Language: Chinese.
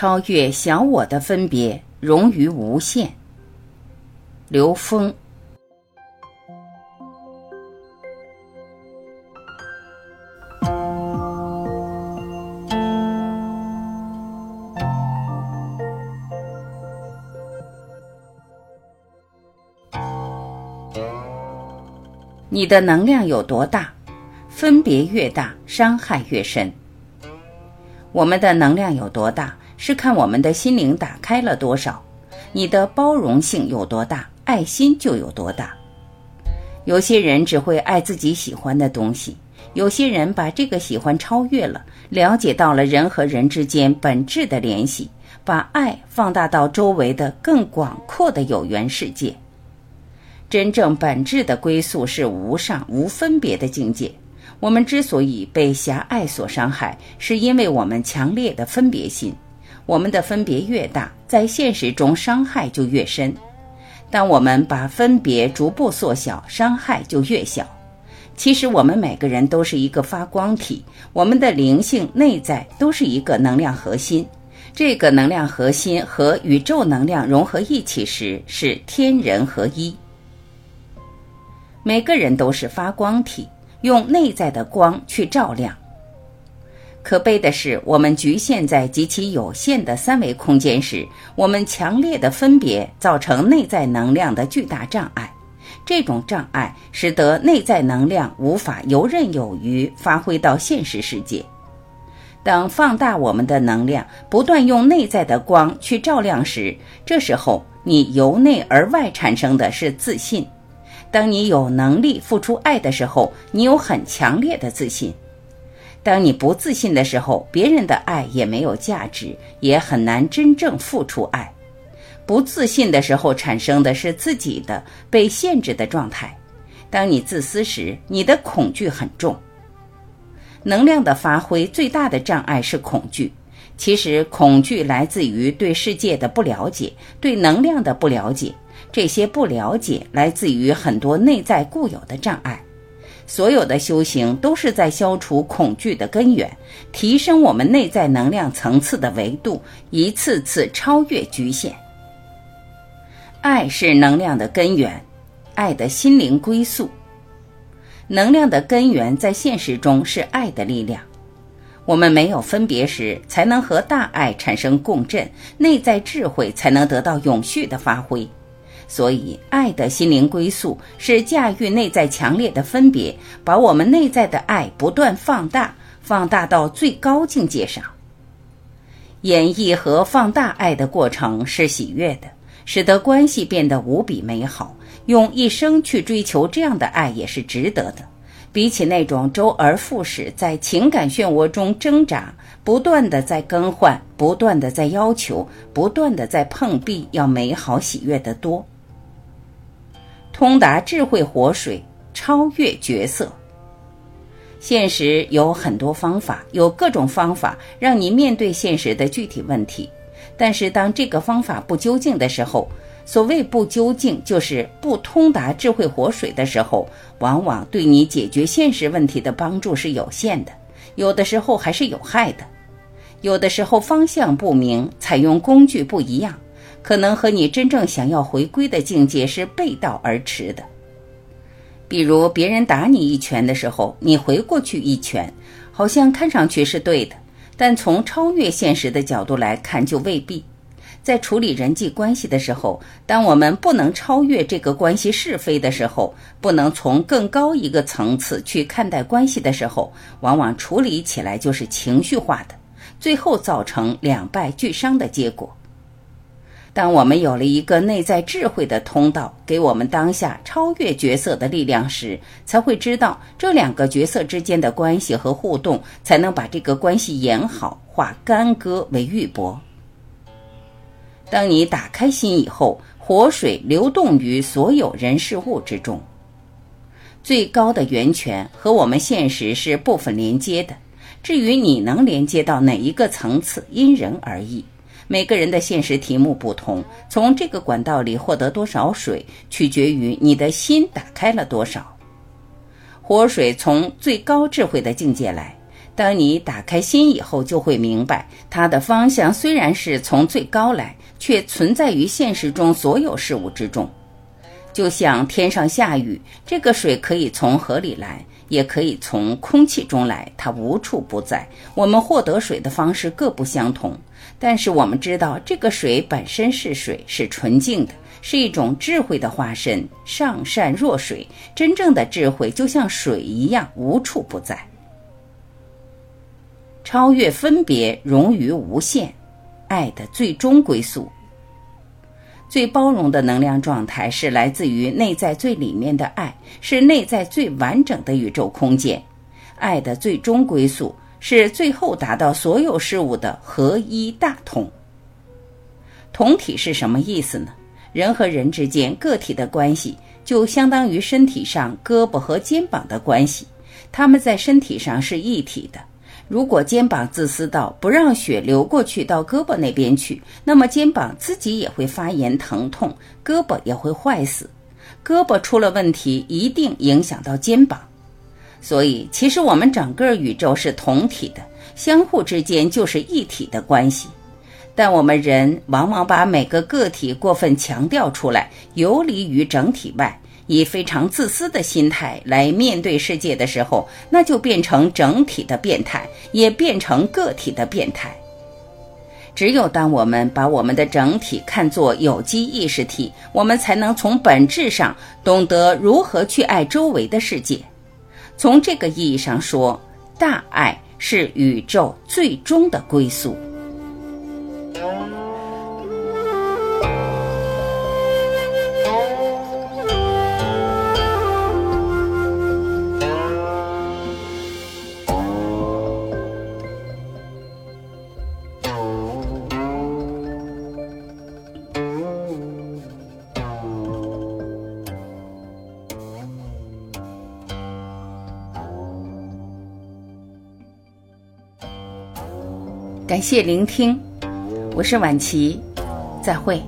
超越小我的分别，融于无限。刘峰。你的能量有多大，分别越大，伤害越深。我们的能量有多大？是看我们的心灵打开了多少，你的包容性有多大，爱心就有多大。有些人只会爱自己喜欢的东西，有些人把这个喜欢超越了，了解到了人和人之间本质的联系，把爱放大到周围的更广阔的有缘世界。真正本质的归宿是无上无分别的境界。我们之所以被狭隘所伤害，是因为我们强烈的分别心。我们的分别越大，在现实中伤害就越深。当我们把分别逐步缩小，伤害就越小。其实我们每个人都是一个发光体，我们的灵性内在都是一个能量核心。这个能量核心和宇宙能量融合一起时，是天人合一。每个人都是发光体，用内在的光去照亮。可悲的是，我们局限在极其有限的三维空间时，我们强烈的分别造成内在能量的巨大障碍。这种障碍使得内在能量无法游刃有余发挥到现实世界。当放大我们的能量，不断用内在的光去照亮时，这时候你由内而外产生的是自信。当你有能力付出爱的时候，你有很强烈的自信。当你不自信的时候，别人的爱也没有价值，也很难真正付出爱。不自信的时候产生的是自己的被限制的状态。当你自私时，你的恐惧很重。能量的发挥最大的障碍是恐惧。其实，恐惧来自于对世界的不了解，对能量的不了解。这些不了解来自于很多内在固有的障碍。所有的修行都是在消除恐惧的根源，提升我们内在能量层次的维度，一次次超越局限。爱是能量的根源，爱的心灵归宿。能量的根源在现实中是爱的力量。我们没有分别时，才能和大爱产生共振，内在智慧才能得到永续的发挥。所以，爱的心灵归宿是驾驭内在强烈的分别，把我们内在的爱不断放大，放大到最高境界上。演绎和放大爱的过程是喜悦的，使得关系变得无比美好。用一生去追求这样的爱也是值得的，比起那种周而复始在情感漩涡中挣扎，不断的在更换，不断的在要求，不断的在碰壁，要美好喜悦得多。通达智慧活水，超越角色。现实有很多方法，有各种方法让你面对现实的具体问题。但是当这个方法不究竟的时候，所谓不究竟，就是不通达智慧活水的时候，往往对你解决现实问题的帮助是有限的，有的时候还是有害的。有的时候方向不明，采用工具不一样。可能和你真正想要回归的境界是背道而驰的。比如别人打你一拳的时候，你回过去一拳，好像看上去是对的，但从超越现实的角度来看就未必。在处理人际关系的时候，当我们不能超越这个关系是非的时候，不能从更高一个层次去看待关系的时候，往往处理起来就是情绪化的，最后造成两败俱伤的结果。当我们有了一个内在智慧的通道，给我们当下超越角色的力量时，才会知道这两个角色之间的关系和互动，才能把这个关系演好，化干戈为玉帛。当你打开心以后，活水流动于所有人事物之中。最高的源泉和我们现实是部分连接的，至于你能连接到哪一个层次，因人而异。每个人的现实题目不同，从这个管道里获得多少水，取决于你的心打开了多少。活水从最高智慧的境界来，当你打开心以后，就会明白，它的方向虽然是从最高来，却存在于现实中所有事物之中。就像天上下雨，这个水可以从河里来，也可以从空气中来，它无处不在。我们获得水的方式各不相同，但是我们知道，这个水本身是水，是纯净的，是一种智慧的化身。上善若水，真正的智慧就像水一样，无处不在。超越分别，融于无限，爱的最终归宿。最包容的能量状态是来自于内在最里面的爱，是内在最完整的宇宙空间。爱的最终归宿是最后达到所有事物的合一大同。同体是什么意思呢？人和人之间个体的关系，就相当于身体上胳膊和肩膀的关系，他们在身体上是一体的。如果肩膀自私到不让血流过去到胳膊那边去，那么肩膀自己也会发炎疼痛，胳膊也会坏死。胳膊出了问题，一定影响到肩膀。所以，其实我们整个宇宙是同体的，相互之间就是一体的关系。但我们人往往把每个个体过分强调出来，游离于整体外。以非常自私的心态来面对世界的时候，那就变成整体的变态，也变成个体的变态。只有当我们把我们的整体看作有机意识体，我们才能从本质上懂得如何去爱周围的世界。从这个意义上说，大爱是宇宙最终的归宿。感谢聆听，我是晚琪，再会。